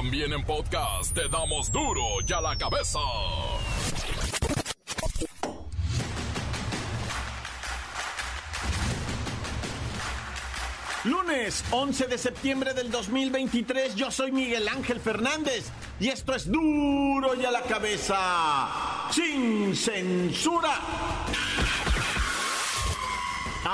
También en podcast te damos duro y a la cabeza. Lunes 11 de septiembre del 2023, yo soy Miguel Ángel Fernández y esto es duro y a la cabeza, sin censura.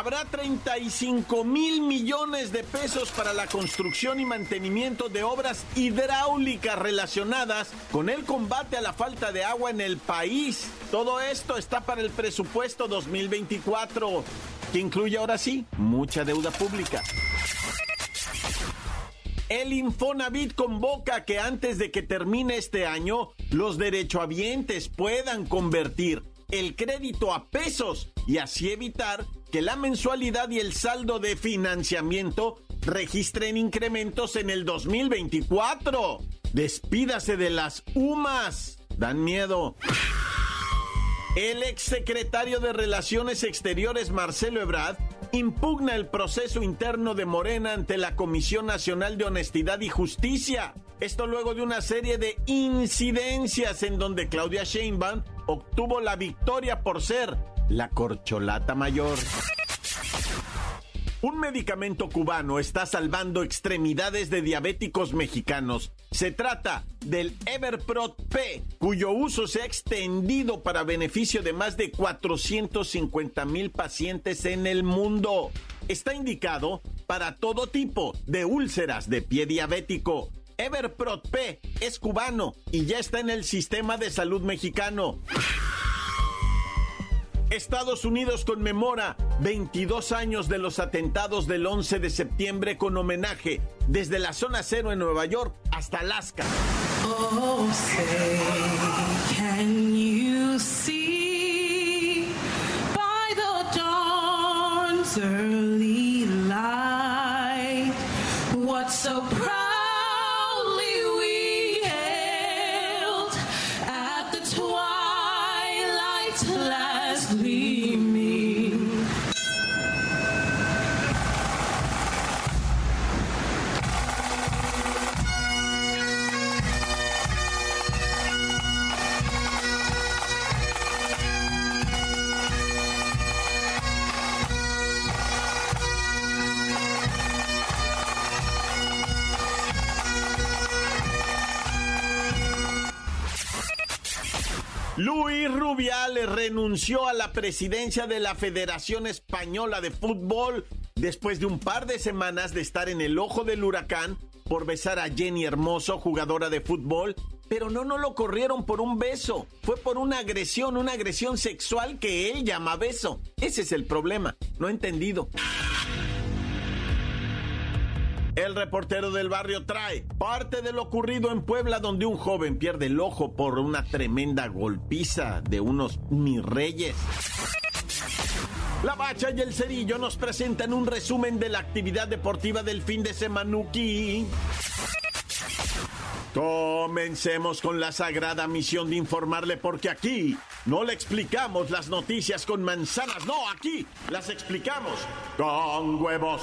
Habrá 35 mil millones de pesos para la construcción y mantenimiento de obras hidráulicas relacionadas con el combate a la falta de agua en el país. Todo esto está para el presupuesto 2024 que incluye ahora sí mucha deuda pública. El Infonavit convoca que antes de que termine este año, los derechohabientes puedan convertir el crédito a pesos y así evitar que la mensualidad y el saldo de financiamiento registren incrementos en el 2024. Despídase de las UMAS. Dan miedo. El exsecretario de Relaciones Exteriores, Marcelo Ebrard, impugna el proceso interno de Morena ante la Comisión Nacional de Honestidad y Justicia. Esto luego de una serie de incidencias en donde Claudia Sheinbaum obtuvo la victoria por ser la corcholata mayor. Un medicamento cubano está salvando extremidades de diabéticos mexicanos. Se trata del Everprot P, cuyo uso se ha extendido para beneficio de más de 450 mil pacientes en el mundo. Está indicado para todo tipo de úlceras de pie diabético. Everprot P es cubano y ya está en el sistema de salud mexicano. Estados Unidos conmemora 22 años de los atentados del 11 de septiembre con homenaje desde la zona cero en Nueva York hasta Alaska. Oh, say, can you see by the dawn's early light what so Luis Rubiales renunció a la presidencia de la Federación Española de Fútbol después de un par de semanas de estar en el ojo del huracán por besar a Jenny Hermoso, jugadora de fútbol, pero no, no lo corrieron por un beso, fue por una agresión, una agresión sexual que él llama beso. Ese es el problema, no he entendido. El reportero del barrio trae parte de lo ocurrido en Puebla donde un joven pierde el ojo por una tremenda golpiza de unos mi reyes. La Bacha y el Cerillo nos presentan un resumen de la actividad deportiva del fin de semanuki. Comencemos con la sagrada misión de informarle porque aquí no le explicamos las noticias con manzanas, no, aquí las explicamos con huevos.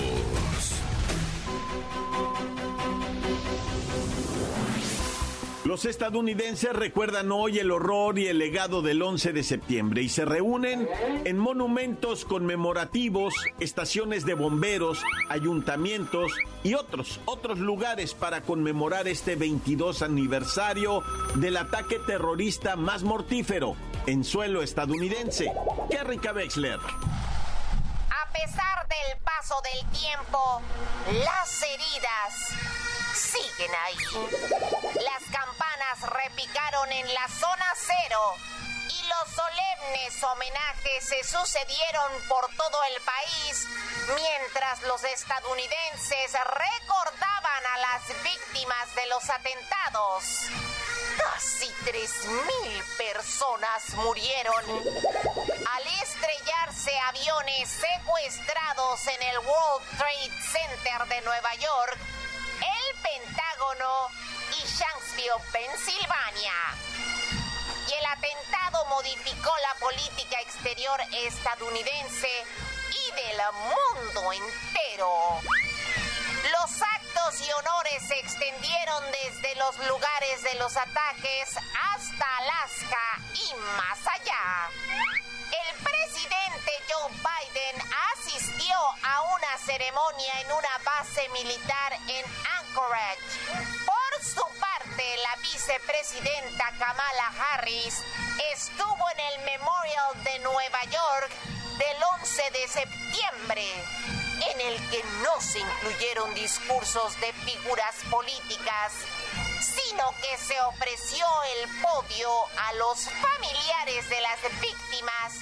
Los estadounidenses recuerdan hoy el horror y el legado del 11 de septiembre y se reúnen en monumentos conmemorativos, estaciones de bomberos, ayuntamientos y otros, otros lugares para conmemorar este 22 aniversario del ataque terrorista más mortífero en suelo estadounidense. Kerrika Wexler. A pesar del paso del tiempo, las heridas siguen ahí. Las campanas repicaron en la zona cero y los solemnes homenajes se sucedieron por todo el país mientras los estadounidenses recordaban a las víctimas de los atentados. Casi 3.000 personas murieron al estrellarse aviones secuestrados en el World Trade Center de Nueva York, el Pentágono y Shanksville, Pensilvania. Y el atentado modificó la política exterior estadounidense y del mundo entero. Los actos y honores se extendieron desde los lugares de los ataques hasta Alaska y más allá. El presidente Joe Biden asistió a una ceremonia en una base militar en Anchorage. La vicepresidenta Kamala Harris estuvo en el Memorial de Nueva York del 11 de septiembre en el que no se incluyeron discursos de figuras políticas, sino que se ofreció el podio a los familiares de las víctimas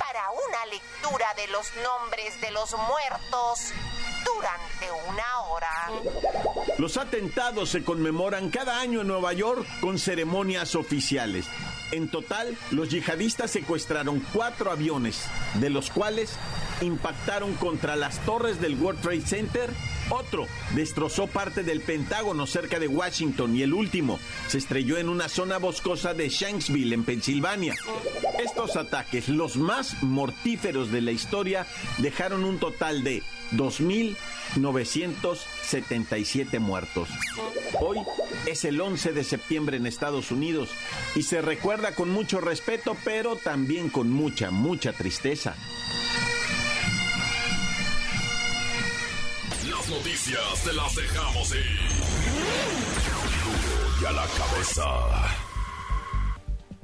para una lectura de los nombres de los muertos durante una hora. Los atentados se conmemoran cada año en Nueva York con ceremonias oficiales. En total, los yihadistas secuestraron cuatro aviones, de los cuales impactaron contra las torres del World Trade Center, otro destrozó parte del Pentágono cerca de Washington y el último se estrelló en una zona boscosa de Shanksville, en Pensilvania. Estos ataques, los más mortíferos de la historia, dejaron un total de 2.977 muertos. Hoy es el 11 de septiembre en Estados Unidos y se recuerda con mucho respeto, pero también con mucha, mucha tristeza. Noticias te las dejamos ir. Y a la cabeza.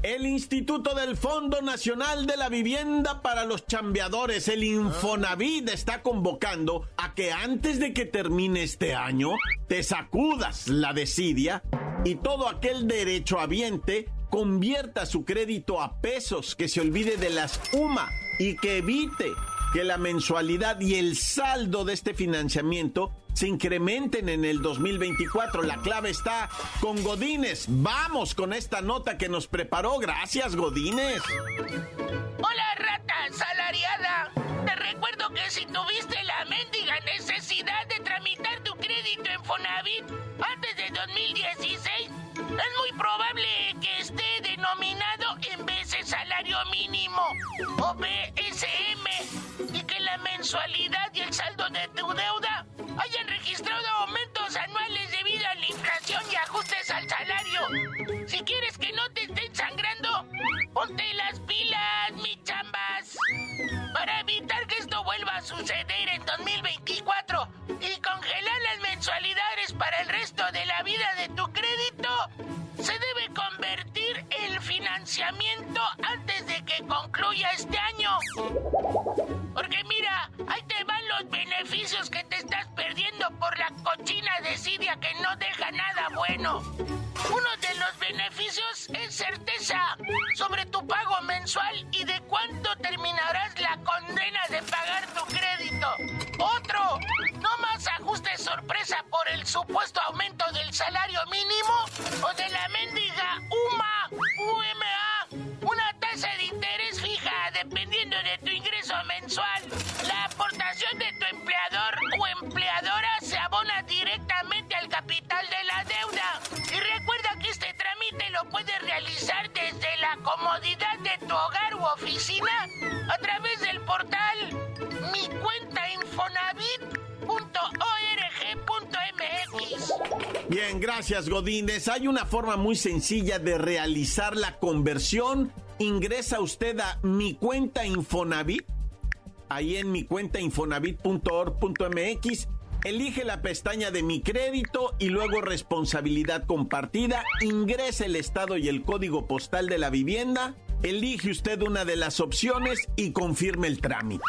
El Instituto del Fondo Nacional de la Vivienda para los Chambeadores, el Infonavit, está convocando a que antes de que termine este año te sacudas la desidia y todo aquel derechohabiente convierta su crédito a pesos, que se olvide de las UMA y que evite que la mensualidad y el saldo de este financiamiento se incrementen en el 2024. La clave está con Godínez. Vamos con esta nota que nos preparó. Gracias, Godínez. Hola, rata salariada. Te recuerdo que si tuviste la mendiga necesidad de tramitar tu crédito en Fonavit antes de 2016, es muy probable que esté denominado en de salario mínimo o BSM mensualidad y el saldo de tu deuda hayan registrado aumentos anuales debido a la inflación y ajustes al salario. Si quieres que no te estén sangrando, ponte las pilas, mi chambas. Para evitar que esto vuelva a suceder en 2024 y congelar las mensualidades para el resto de la vida de tu crédito, se debe convertir el financiamiento antes de que concluya este año. Cochina desidia que no deja nada bueno. Uno de los beneficios es certeza sobre tu pago mensual y de cuánto terminarás la condena de pagar tu crédito. Otro, no más ajustes sorpresa por el supuesto aumento del salario mínimo o de la mendiga UMA, UMA, una tasa de interés fija dependiendo de tu ingreso mensual. Empleador o empleadora se abona directamente al capital de la deuda. Y recuerda que este trámite lo puedes realizar desde la comodidad de tu hogar u oficina a través del portal mi cuenta infonavit.org.mx. Bien, gracias Godínez. Hay una forma muy sencilla de realizar la conversión. Ingresa usted a mi cuenta Infonavit, ahí en mi cuenta infonavit.org.mx. Elige la pestaña de mi crédito y luego responsabilidad compartida. Ingrese el estado y el código postal de la vivienda. Elige usted una de las opciones y confirme el trámite.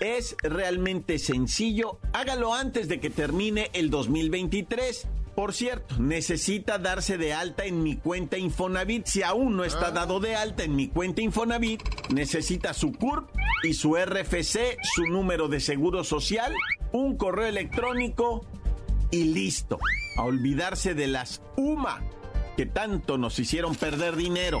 Es realmente sencillo. Hágalo antes de que termine el 2023. Por cierto, necesita darse de alta en mi cuenta Infonavit. Si aún no está dado de alta en mi cuenta Infonavit, necesita su CURP y su RFC, su número de seguro social, un correo electrónico y listo. A olvidarse de las UMA que tanto nos hicieron perder dinero.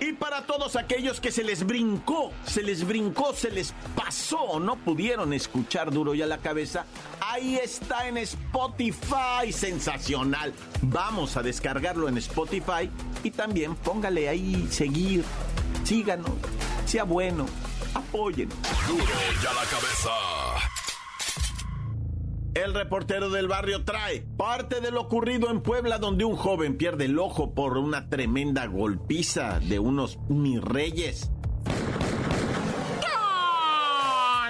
Y para todos aquellos que se les brincó, se les brincó, se les pasó, no pudieron escuchar duro y a la cabeza, ahí está en Spotify, sensacional. Vamos a descargarlo en Spotify y también póngale ahí seguir, síganos, sea bueno, apoyen. Duro y a la cabeza. El reportero del barrio trae parte de lo ocurrido en Puebla donde un joven pierde el ojo por una tremenda golpiza de unos mi reyes.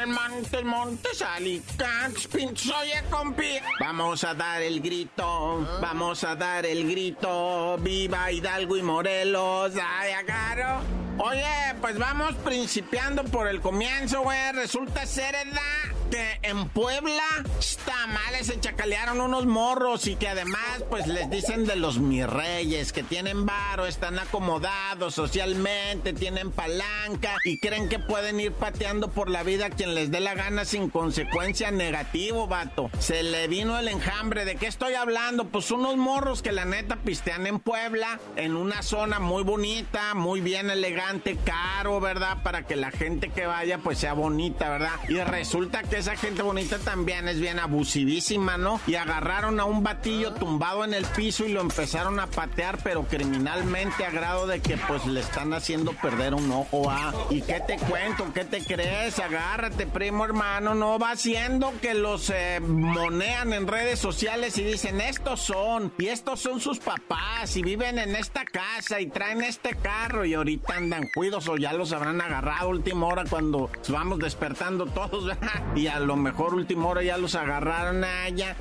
Montes, Montes, Alicantes, Oye, compi. Vamos a dar el grito, vamos a dar el grito. Viva Hidalgo y Morelos, ay, agarro. Oye, pues vamos principiando por el comienzo, güey. Resulta ser edad que en Puebla tamales se chacalearon unos morros y que además pues les dicen de los mi reyes que tienen varo, están acomodados socialmente, tienen palanca y creen que pueden ir pateando por la vida a quien les dé la gana sin consecuencia negativo, vato. Se le vino el enjambre. ¿De qué estoy hablando? Pues unos morros que la neta pistean en Puebla, en una zona muy bonita, muy bien elegante, caro, ¿verdad? Para que la gente que vaya pues sea bonita, ¿verdad? Y resulta que esa gente bonita también es bien abusivísima, ¿no? Y agarraron a un batillo tumbado en el piso y lo empezaron a patear, pero criminalmente a grado de que pues le están haciendo perder un ojo, ¿ah? ¿Y qué te cuento? ¿Qué te crees? Agárrate, primo hermano, no va haciendo que los eh, monean en redes sociales y dicen, estos son, y estos son sus papás, y viven en esta casa, y traen este carro, y ahorita andan cuidos o ya los habrán agarrado última hora cuando vamos despertando todos, ¿verdad? Y a lo mejor última hora ya los agarraron allá.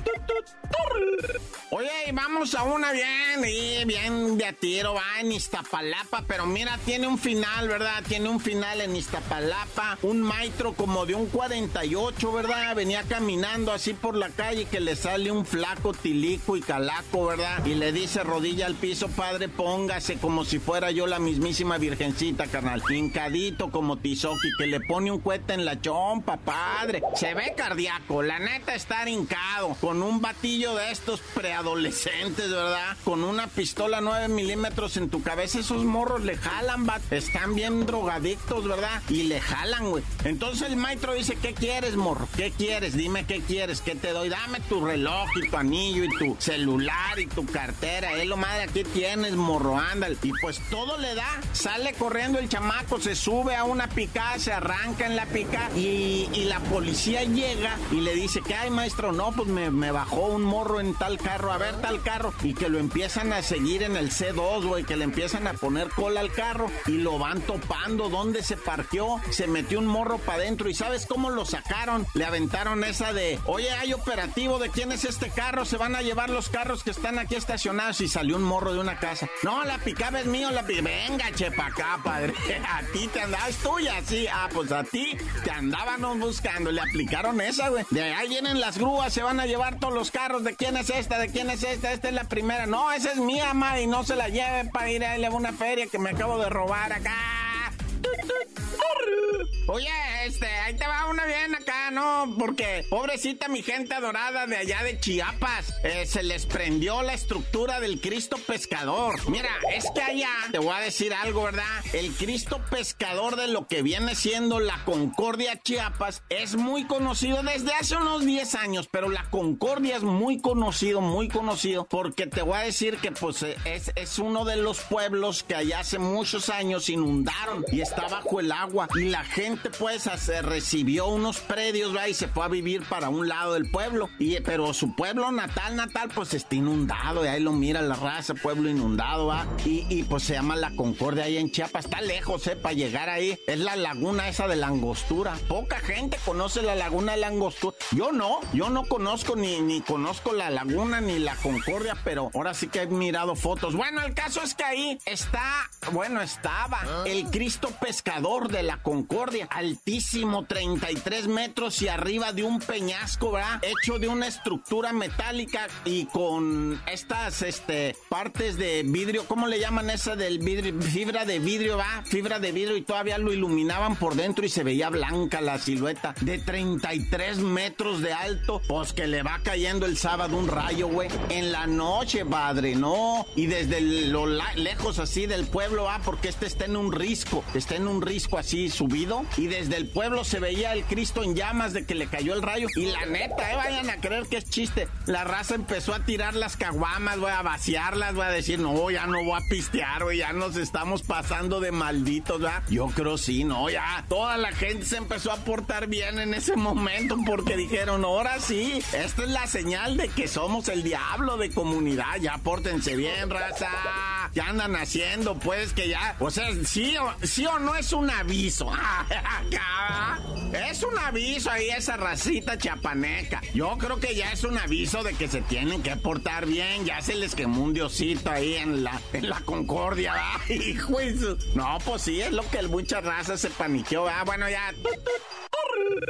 Oye, vamos a una bien, y bien de a tiro, va en Iztapalapa, pero mira, tiene un final, ¿verdad? Tiene un final en Iztapalapa, un maestro como de un 48, ¿verdad? Venía caminando así por la calle que le sale un flaco tilico y calaco, ¿verdad? Y le dice rodilla al piso, padre, póngase como si fuera yo la mismísima virgencita, carnal. Hincadito como Tizoki, que le pone un cuete en la chompa, padre. Se ve cardíaco, la neta estar hincado, con un batillo de estos preadolescentes, ¿verdad? Con una pistola 9 milímetros en tu cabeza, esos morros le jalan, bat. Están bien drogadictos, ¿verdad? Y le jalan, güey. Entonces el maestro dice, ¿qué quieres, morro? ¿Qué quieres? Dime qué quieres, ¿qué te doy? Dame tu reloj y tu anillo y tu celular y tu cartera. Es lo madre, aquí tienes, morro, ándale. Y pues todo le da. Sale corriendo el chamaco, se sube a una pica, se arranca en la pica y, y la policía llega y le dice, ¿qué hay, maestro? No, pues me, me bajó un morro en tal carro, a ver tal carro. Y que lo empiezan a seguir en el C2, güey, que le empiezan a poner cola al carro y lo van topando. ¿Dónde se partió? Se metió un morro para adentro. ¿Y sabes cómo lo sacaron? Le aventaron esa de, oye, hay operativo, ¿de quién es este carro? Se van a llevar los carros que están aquí estacionados y salió un morro de una casa. No, la picaba es mío, la picaba. Venga, chepa acá, padre. A ti te andaba, es tuya, sí. Ah, pues a ti te andábamos buscando. Le aplicaron esa, güey. De ahí vienen las grúas, se van a llevar todos los carros. ¿De quién es esta? ¿De quién es esta? Esta es la primera. No, esa es mía, ma, y no se la lleve para ir a una feria que me acabo de robar acá. Oye, este, ahí te va una bien acá, ¿no? Porque, pobrecita mi gente adorada de allá de Chiapas, eh, se les prendió la estructura del Cristo pescador. Mira, es que allá, te voy a decir algo, ¿verdad? El Cristo pescador de lo que viene siendo la Concordia Chiapas es muy conocido desde hace unos 10 años, pero la Concordia es muy conocido, muy conocido, porque te voy a decir que pues es, es uno de los pueblos que allá hace muchos años inundaron y está bajo el agua y la gente gente pues recibió unos predios, ¿va? Y se fue a vivir para un lado del pueblo. Y, pero su pueblo natal, natal, pues está inundado. Y ahí lo mira la raza, pueblo inundado, ¿va? Y, y pues se llama La Concordia ahí en Chiapas. Está lejos, ¿eh? Para llegar ahí. Es la laguna esa de la angostura. Poca gente conoce la laguna de la angostura. Yo no, yo no conozco ni, ni conozco la laguna ni la Concordia, pero ahora sí que he mirado fotos. Bueno, el caso es que ahí está, bueno, estaba ah. el Cristo pescador de la Concordia, altísimo, 33 metros y arriba de un peñasco, ¿verdad? Hecho de una estructura metálica y con estas este, partes de vidrio, ¿cómo le llaman esa del vidrio? Fibra de vidrio, ¿va? Fibra de vidrio y todavía lo iluminaban por dentro y se veía blanca la silueta de 33 metros de alto, pues que le va cayendo el sábado un rayo, güey. En la noche, padre, no. Y desde lo lejos así del pueblo, ah, porque este está en un risco, está en un risco así subido. Y desde el pueblo se veía el Cristo en llamas de que le cayó el rayo. Y la neta, eh, vayan a creer que es chiste. La raza empezó a tirar las caguamas, voy a vaciarlas, voy a decir, no, ya no voy a pistear, güey, ya nos estamos pasando de malditos, ¿verdad? Yo creo sí, no, ya. Toda la gente se empezó a portar bien en ese momento porque dijeron, ahora sí, esta es la señal de que somos el diablo de comunidad, ya pórtense bien, raza. Ya andan haciendo, pues que ya, o sea, sí o, sí o no es un aviso. es un aviso ahí esa racita chapaneca. Yo creo que ya es un aviso de que se tienen que portar bien. Ya se les quemó un diosito ahí en la, en la concordia. Hijo, no, pues sí, es lo que mucha raza se paniqueó. Ah, bueno, ya.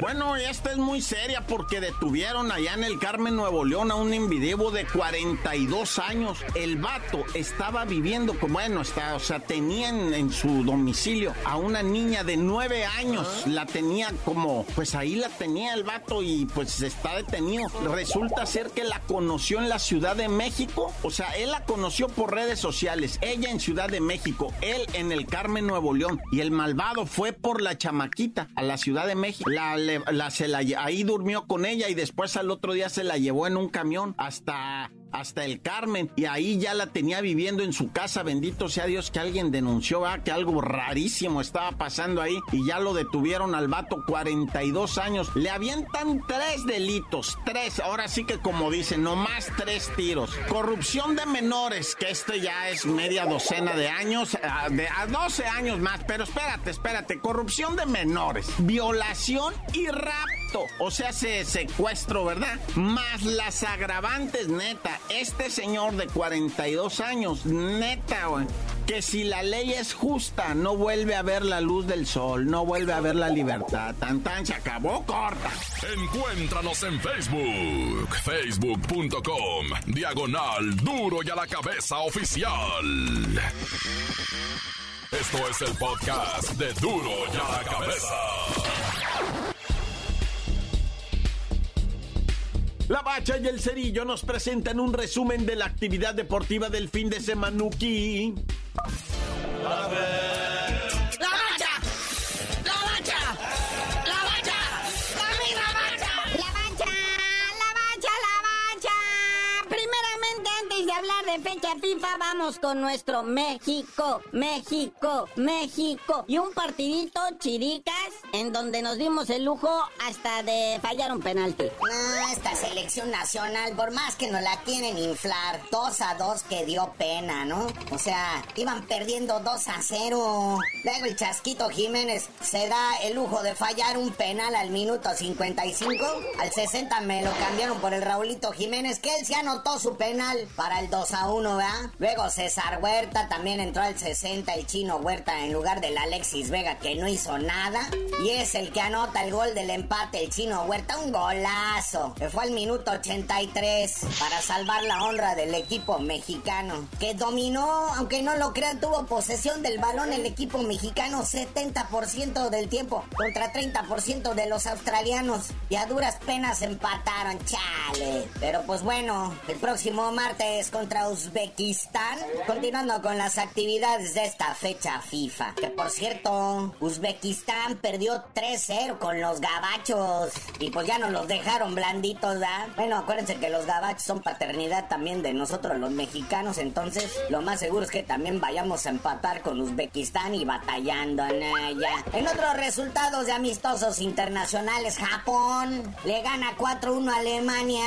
Bueno, esta es muy seria porque detuvieron allá en el Carmen Nuevo León a un individuo de 42 años. El vato estaba viviendo como, bueno, está, o sea, tenían en, su domicilio a una niña de 9 años. La tenía como, pues ahí la tenía el vato y pues está detenido. Resulta ser que la conoció en la Ciudad de México. O sea, él la conoció por redes sociales. Ella en Ciudad de México, él en el Carmen Nuevo León. Y el malvado fue por la chamaquita a la Ciudad de México. La la, se la, ahí durmió con ella y después al otro día se la llevó en un camión hasta hasta el Carmen y ahí ya la tenía viviendo en su casa. Bendito sea Dios que alguien denunció que algo rarísimo estaba pasando ahí y ya lo detuvieron al vato 42 años. Le avientan tres delitos, tres. Ahora sí que como dicen, nomás tres tiros. Corrupción de menores, que este ya es media docena de años, de a 12 años más. Pero espérate, espérate. Corrupción de menores, violación y rapto. O sea, se secuestro, ¿verdad? Más las agravantes, neta este señor de 42 años, neta, que si la ley es justa, no vuelve a ver la luz del sol, no vuelve a ver la libertad. Tan tan se acabó corta. Encuéntranos en Facebook, facebook.com, diagonal duro y a la cabeza oficial. Esto es el podcast de duro y a la cabeza. La Bacha y el Cerillo nos presentan un resumen de la actividad deportiva del fin de semanuki. Fecha FIFA vamos con nuestro México, México, México. Y un partidito chiricas en donde nos dimos el lujo hasta de fallar un penalti. No, esta selección nacional, por más que nos la quieren inflar, 2 a 2 que dio pena, ¿no? O sea, iban perdiendo 2 a 0. Luego el Chasquito Jiménez se da el lujo de fallar un penal al minuto 55. Al 60 me lo cambiaron por el Raulito Jiménez, que él se anotó su penal para el 2 a uno, ¿verdad? Luego César Huerta también entró al 60, el chino Huerta en lugar del Alexis Vega que no hizo nada. Y es el que anota el gol del empate, el chino Huerta, un golazo. Que fue al minuto 83 para salvar la honra del equipo mexicano. Que dominó, aunque no lo crean, tuvo posesión del balón el equipo mexicano 70% del tiempo contra 30% de los australianos. Y a duras penas empataron, chale. Pero pues bueno, el próximo martes contra Uzbekistán. Continuando con las actividades de esta fecha FIFA. Que por cierto, Uzbekistán perdió 3-0 con los gabachos. Y pues ya nos los dejaron blanditos, ¿verdad? Bueno, acuérdense que los gabachos son paternidad también de nosotros los mexicanos. Entonces, lo más seguro es que también vayamos a empatar con Uzbekistán y batallando en ella. En otros resultados de amistosos internacionales, Japón le gana 4-1 a Alemania.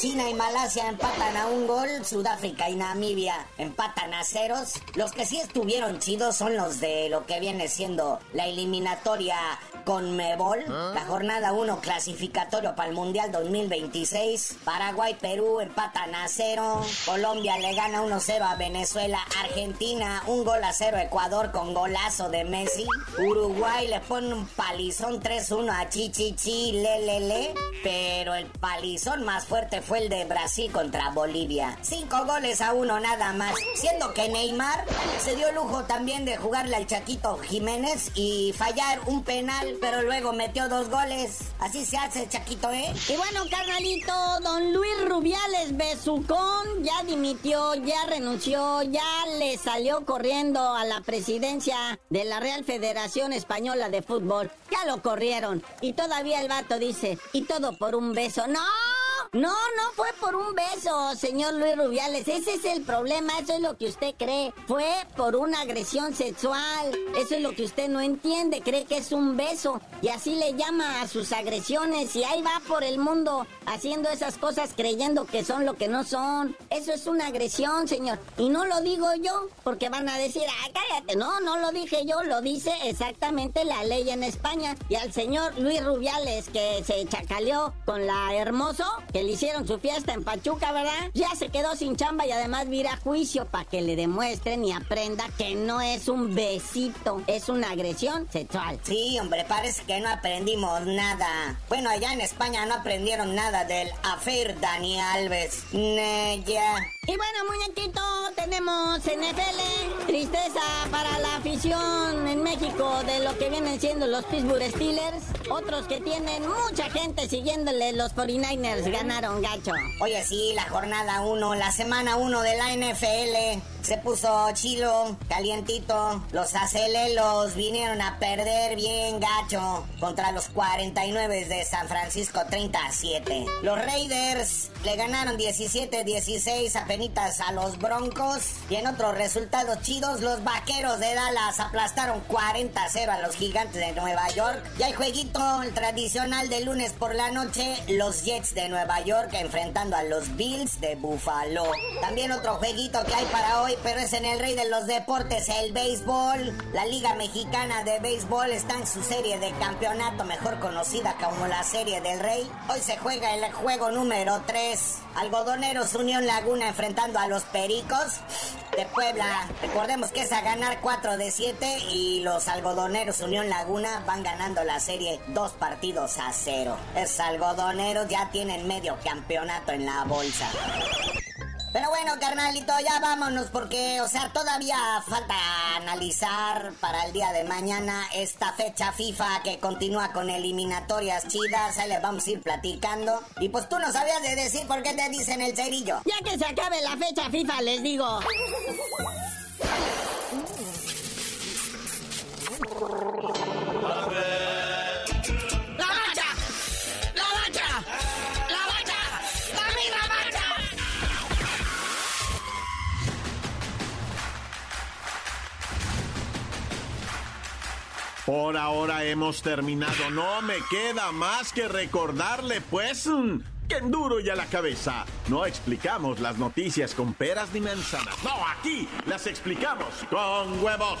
China y Malasia empatan a un gol. Sudáfrica y Namibia empatan a ceros. Los que sí estuvieron chidos son los de lo que viene siendo la eliminatoria con Mebol. ¿Ah? La jornada 1 clasificatorio para el Mundial 2026. Paraguay, Perú empatan a cero. Colombia le gana 1-0 a Venezuela. Argentina un gol a cero. Ecuador con golazo de Messi. Uruguay le pone un palizón 3-1 a Chichichi, Lelele. Pero el palizón más fuerte fue el de Brasil contra Bolivia. Cinco goles a uno nada más. Siendo que Neymar se dio lujo también de jugarle al Chaquito Jiménez y fallar un penal, pero luego metió dos goles. Así se hace, Chaquito, ¿eh? Y bueno, carnalito, don Luis Rubiales Besucón ya dimitió, ya renunció, ya le salió corriendo a la presidencia de la Real Federación Española de Fútbol. Ya lo corrieron. Y todavía el vato dice, y todo por un beso. ¡No! No, no fue por un beso, señor Luis Rubiales. Ese es el problema, eso es lo que usted cree. Fue por una agresión sexual. Eso es lo que usted no entiende. Cree que es un beso. Y así le llama a sus agresiones. Y ahí va por el mundo haciendo esas cosas creyendo que son lo que no son. Eso es una agresión, señor. Y no lo digo yo, porque van a decir, ah, cállate. No, no lo dije yo, lo dice exactamente la ley en España. Y al señor Luis Rubiales, que se chacaleó con la hermoso, que le hicieron su fiesta en Pachuca, ¿verdad? Ya se quedó sin chamba y además vira juicio para que le demuestren y aprenda que no es un besito, es una agresión sexual. Sí, hombre, parece que no aprendimos nada. Bueno, allá en España no aprendieron nada del afer Dani Alves. ya. Y bueno, muñequito, tenemos NFL. Tristeza para la afición en México de lo que vienen siendo los Pittsburgh Steelers. Otros que tienen mucha gente siguiéndole los 49ers ganaron gacho. Oye, sí, la jornada 1, la semana 1 de la NFL. Se puso chilo, calientito. Los acelelos vinieron a perder bien gacho contra los 49 de San Francisco 37. Los Raiders le ganaron 17-16 a penitas a los Broncos. Y en otros resultados chidos, los Vaqueros de Dallas aplastaron 40-0 a los Gigantes de Nueva York. Y hay jueguito tradicional de lunes por la noche, los Jets de Nueva York enfrentando a los Bills de Buffalo. También otro jueguito que hay para hoy, pero es en el rey de los deportes, el béisbol. La Liga Mexicana de Béisbol está en su serie de campeonato, mejor conocida como la Serie del Rey. Hoy se juega el juego número 3. Algodoneros Unión Laguna enfrentando a los Pericos de Puebla. Recordemos que es a ganar 4 de 7 y los algodoneros Unión Laguna van ganando la serie dos partidos a cero. Es algodoneros ya tienen medio campeonato en la bolsa. Pero bueno, carnalito, ya vámonos porque, o sea, todavía falta analizar para el día de mañana esta fecha FIFA que continúa con eliminatorias chidas. Ahí les vamos a ir platicando. Y pues tú no sabías de decir por qué te dicen el cerillo. Ya que se acabe la fecha FIFA, les digo. Por ahora hemos terminado. No me queda más que recordarle, pues, mm, que en duro y a la cabeza no explicamos las noticias con peras ni manzanas. No, aquí las explicamos con huevos.